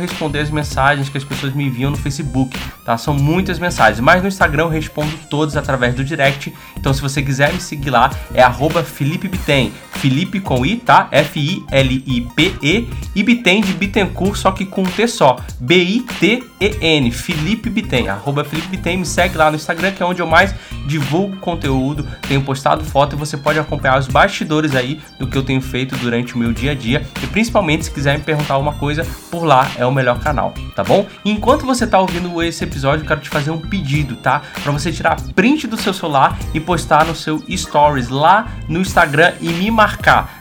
responder as mensagens que as pessoas me enviam no Facebook, tá? São muitas mensagens, mas no Instagram eu respondo todas através do direct. Então se você quiser me seguir lá, é @felipebitem, Felipe com i, tá? F I L I P E e Bitem de Bittencourt, só que com um T só. B I T E N, Felipe arroba Felipe me segue lá no Instagram, que é onde eu mais divulgo conteúdo, tenho postado foto e você pode acompanhar os bastidores aí do que eu tenho feito durante o meu dia a dia e principalmente se quiser me perguntar alguma coisa, por lá é o melhor canal, tá bom? enquanto você tá ouvindo esse episódio, eu quero te fazer um pedido, tá? Para você tirar print do seu celular e postar no seu stories lá no Instagram e me marcar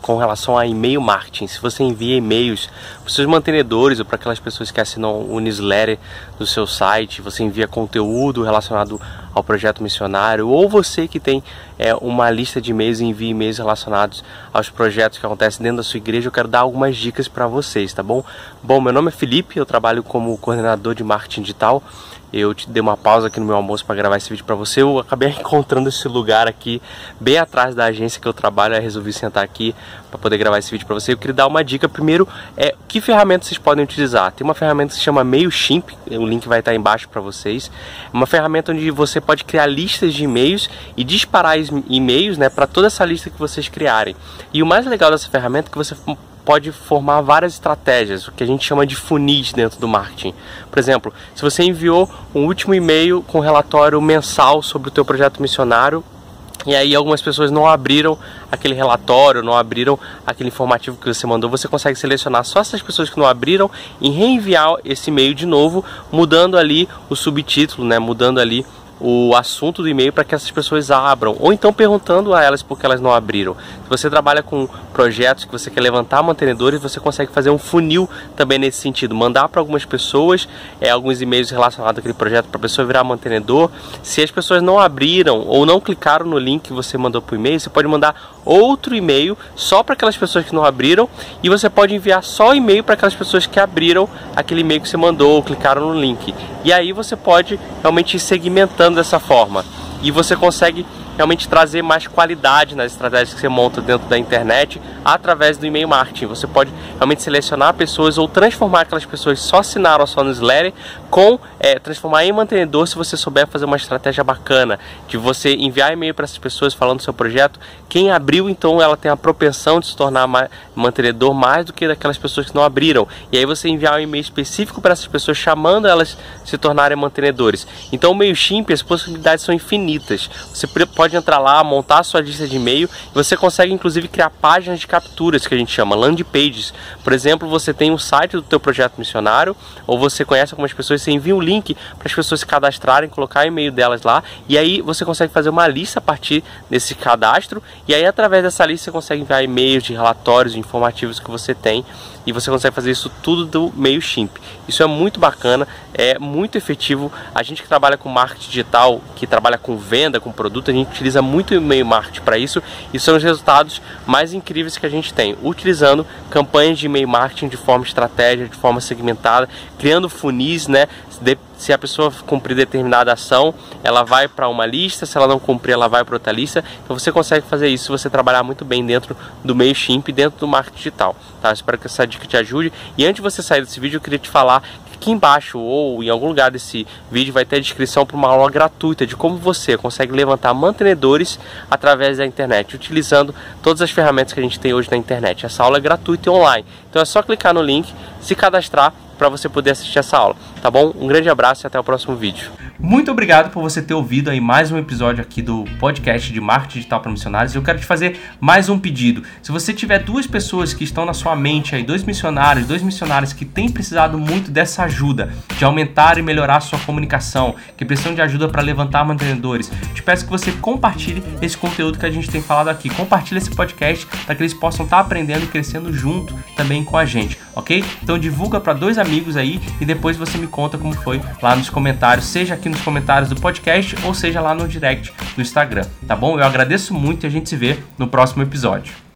com relação a e-mail marketing. Se você envia e-mails para os seus mantenedores ou para aquelas pessoas que assinam o newsletter do seu site, você envia conteúdo relacionado ao projeto missionário, ou você que tem é, uma lista de e-mails e envia e-mails relacionados aos projetos que acontecem dentro da sua igreja, eu quero dar algumas dicas para vocês, tá bom? Bom, meu nome é Felipe, eu trabalho como coordenador de marketing digital eu te dei uma pausa aqui no meu almoço para gravar esse vídeo para você. Eu acabei encontrando esse lugar aqui, bem atrás da agência que eu trabalho. Aí resolvi sentar aqui para poder gravar esse vídeo para você. Eu queria dar uma dica. Primeiro, é que ferramenta vocês podem utilizar. Tem uma ferramenta que se chama MailChimp, o link vai estar embaixo para vocês. É uma ferramenta onde você pode criar listas de e-mails e disparar e-mails né, para toda essa lista que vocês criarem. E o mais legal dessa ferramenta é que você pode formar várias estratégias, o que a gente chama de funis dentro do marketing. Por exemplo, se você enviou um último e-mail com relatório mensal sobre o teu projeto missionário, e aí algumas pessoas não abriram aquele relatório, não abriram aquele informativo que você mandou, você consegue selecionar só essas pessoas que não abriram e reenviar esse e-mail de novo, mudando ali o subtítulo, né, mudando ali o assunto do e-mail para que essas pessoas abram, ou então perguntando a elas por que elas não abriram. Se você trabalha com projetos que você quer levantar mantenedores, você consegue fazer um funil também nesse sentido, mandar para algumas pessoas é, alguns e-mails relacionados àquele projeto para a pessoa virar mantenedor. Se as pessoas não abriram ou não clicaram no link que você mandou para o e-mail, você pode mandar outro e-mail só para aquelas pessoas que não abriram e você pode enviar só e-mail para aquelas pessoas que abriram aquele e-mail que você mandou ou clicaram no link. E aí você pode realmente ir segmentando dessa forma. E você consegue realmente trazer mais qualidade nas estratégias que você monta dentro da internet através do e-mail marketing. Você pode realmente selecionar pessoas ou transformar aquelas pessoas só assinaram a sua newsletter com é, transformar em mantenedor se você souber fazer uma estratégia bacana de você enviar e-mail para essas pessoas falando do seu projeto. Quem abriu, então, ela tem a propensão de se tornar mantenedor mais do que daquelas pessoas que não abriram. E aí você enviar um e-mail específico para essas pessoas chamando elas se tornarem mantenedores. Então, o MailChimp, as possibilidades são infinitas. Você pode entrar lá, montar a sua lista de e-mail você consegue inclusive criar páginas de capturas que a gente chama landing pages. Por exemplo, você tem um site do teu projeto missionário ou você conhece algumas pessoas, você envia um link para as pessoas se cadastrarem, colocar o e-mail delas lá e aí você consegue fazer uma lista a partir desse cadastro e aí através dessa lista você consegue enviar e-mails de relatórios informativos que você tem e você consegue fazer isso tudo do MailChimp. Isso é muito bacana, é muito efetivo. A gente que trabalha com marketing digital, que trabalha com venda, com produto, a gente utiliza muito e-mail marketing para isso e são os resultados mais incríveis que a gente tem, utilizando campanhas de e-mail marketing de forma estratégica, de forma segmentada, criando funis, né? Se a pessoa cumprir determinada ação, ela vai para uma lista, se ela não cumprir, ela vai para outra lista. Então você consegue fazer isso se você trabalhar muito bem dentro do MailChimp, dentro do marketing digital. Tá? Espero que essa dica te ajude. E antes de você sair desse vídeo, eu queria te falar aqui embaixo ou em algum lugar desse vídeo vai ter a descrição para uma aula gratuita de como você consegue levantar mantenedores através da internet, utilizando todas as ferramentas que a gente tem hoje na internet. Essa aula é gratuita e online, então é só clicar no link, se cadastrar para você poder assistir essa aula, tá bom? Um grande abraço e até o próximo vídeo. Muito obrigado por você ter ouvido aí mais um episódio aqui do podcast de marketing digital para missionários. Eu quero te fazer mais um pedido. Se você tiver duas pessoas que estão na sua mente aí, dois missionários, dois missionários que têm precisado muito dessa ajuda de aumentar e melhorar a sua comunicação, que precisam de ajuda para levantar mantenedores, te peço que você compartilhe esse conteúdo que a gente tem falado aqui. Compartilhe esse podcast para que eles possam estar tá aprendendo e crescendo junto também com a gente, ok? Então divulga para dois amigos aí e depois você me conta como foi lá nos comentários, seja aqui nos comentários do podcast ou seja lá no direct do Instagram, tá bom? Eu agradeço muito e a gente se vê no próximo episódio.